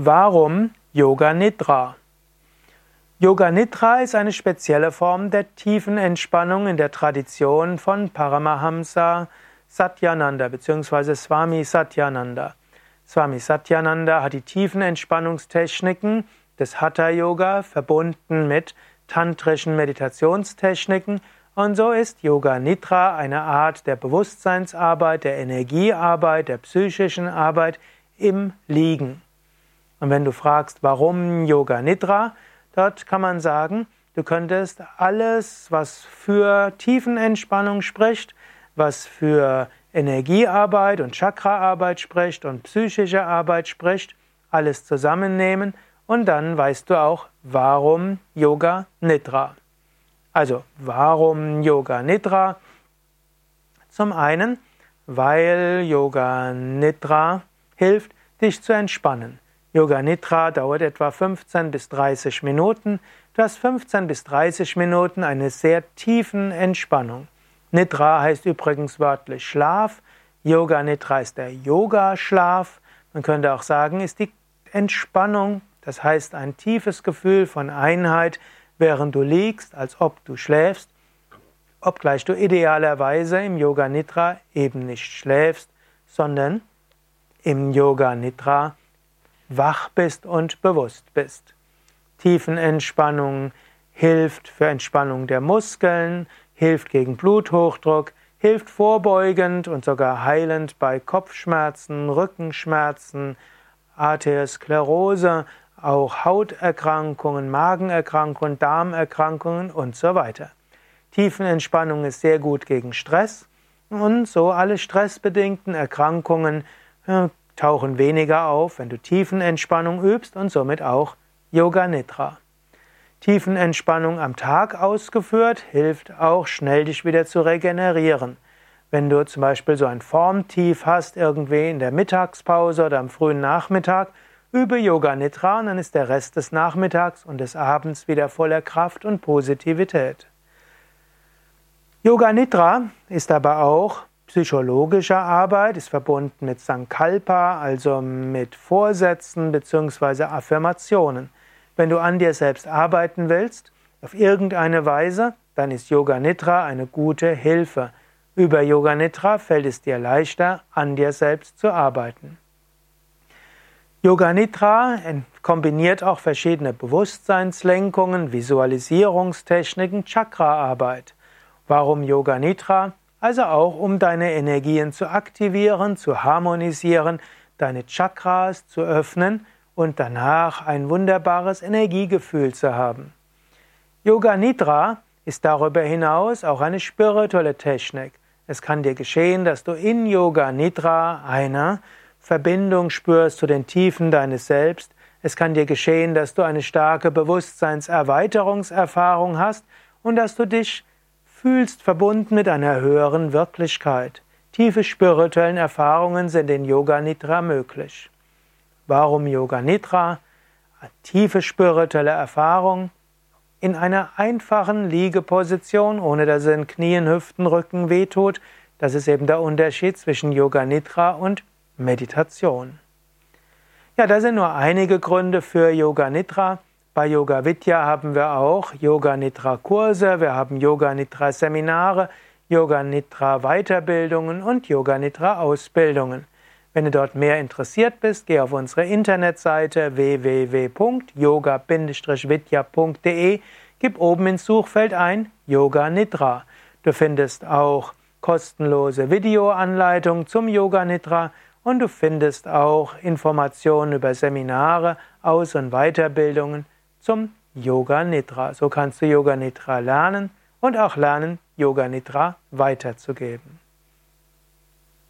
Warum Yoga Nidra? Yoga Nidra ist eine spezielle Form der tiefen Entspannung in der Tradition von Paramahamsa Satyananda bzw. Swami Satyananda. Swami Satyananda hat die tiefen Entspannungstechniken des Hatha Yoga verbunden mit tantrischen Meditationstechniken und so ist Yoga Nidra eine Art der Bewusstseinsarbeit, der Energiearbeit, der psychischen Arbeit im Liegen. Und wenn du fragst, warum Yoga Nidra, dort kann man sagen, du könntest alles, was für Tiefenentspannung spricht, was für Energiearbeit und Chakraarbeit spricht und psychische Arbeit spricht, alles zusammennehmen und dann weißt du auch, warum Yoga Nidra. Also, warum Yoga Nidra? Zum einen, weil Yoga Nidra hilft, dich zu entspannen. Yoga Nidra dauert etwa 15 bis 30 Minuten. Du hast 15 bis 30 Minuten eine sehr tiefen Entspannung. Nidra heißt übrigens wörtlich Schlaf. Yoga Nidra ist der Yoga-Schlaf. Man könnte auch sagen, ist die Entspannung, das heißt ein tiefes Gefühl von Einheit, während du liegst, als ob du schläfst, obgleich du idealerweise im Yoga Nidra eben nicht schläfst, sondern im Yoga Nidra wach bist und bewusst bist. Tiefenentspannung hilft für Entspannung der Muskeln, hilft gegen Bluthochdruck, hilft vorbeugend und sogar heilend bei Kopfschmerzen, Rückenschmerzen, Arteriosklerose, auch Hauterkrankungen, Magenerkrankungen, Darmerkrankungen und so weiter. Tiefenentspannung ist sehr gut gegen Stress und so alle stressbedingten Erkrankungen äh, tauchen weniger auf, wenn du Tiefenentspannung übst und somit auch Yoga Nidra. Tiefenentspannung am Tag ausgeführt hilft auch schnell dich wieder zu regenerieren. Wenn du zum Beispiel so ein Formtief hast, irgendwie in der Mittagspause oder am frühen Nachmittag, übe Yoga Nidra und dann ist der Rest des Nachmittags und des Abends wieder voller Kraft und Positivität. Yoga Nidra ist aber auch psychologische Arbeit, ist verbunden mit Sankalpa, also mit Vorsätzen bzw. Affirmationen. Wenn du an dir selbst arbeiten willst, auf irgendeine Weise, dann ist Yoga Nidra eine gute Hilfe. Über Yoga Nidra fällt es dir leichter, an dir selbst zu arbeiten. Yoga Nidra kombiniert auch verschiedene Bewusstseinslenkungen, Visualisierungstechniken, Chakraarbeit. Warum Yoga Nidra? Also auch um deine Energien zu aktivieren, zu harmonisieren, deine Chakras zu öffnen und danach ein wunderbares Energiegefühl zu haben. Yoga Nidra ist darüber hinaus auch eine spirituelle Technik. Es kann dir geschehen, dass du in Yoga Nidra eine Verbindung spürst zu den Tiefen deines Selbst. Es kann dir geschehen, dass du eine starke Bewusstseinserweiterungserfahrung hast und dass du dich fühlst verbunden mit einer höheren Wirklichkeit. Tiefe spirituellen Erfahrungen sind in Yoga Nidra möglich. Warum Yoga Nidra? Tiefe spirituelle Erfahrung in einer einfachen Liegeposition, ohne dass es in Knien, Hüften, Rücken wehtut. Das ist eben der Unterschied zwischen Yoga Nidra und Meditation. Ja, da sind nur einige Gründe für Yoga Nidra. Bei Yoga Vidya haben wir auch Yoga Nidra Kurse, wir haben Yoga Nidra Seminare, Yoga Nidra Weiterbildungen und Yoga Nidra Ausbildungen. Wenn du dort mehr interessiert bist, geh auf unsere Internetseite www.yoga-vidya.de, gib oben ins Suchfeld ein Yoga Nidra. Du findest auch kostenlose Videoanleitungen zum Yoga Nidra und du findest auch Informationen über Seminare, Aus- und Weiterbildungen zum Yoga Nidra. So kannst du Yoga Nidra lernen und auch lernen, Yoga Nidra weiterzugeben.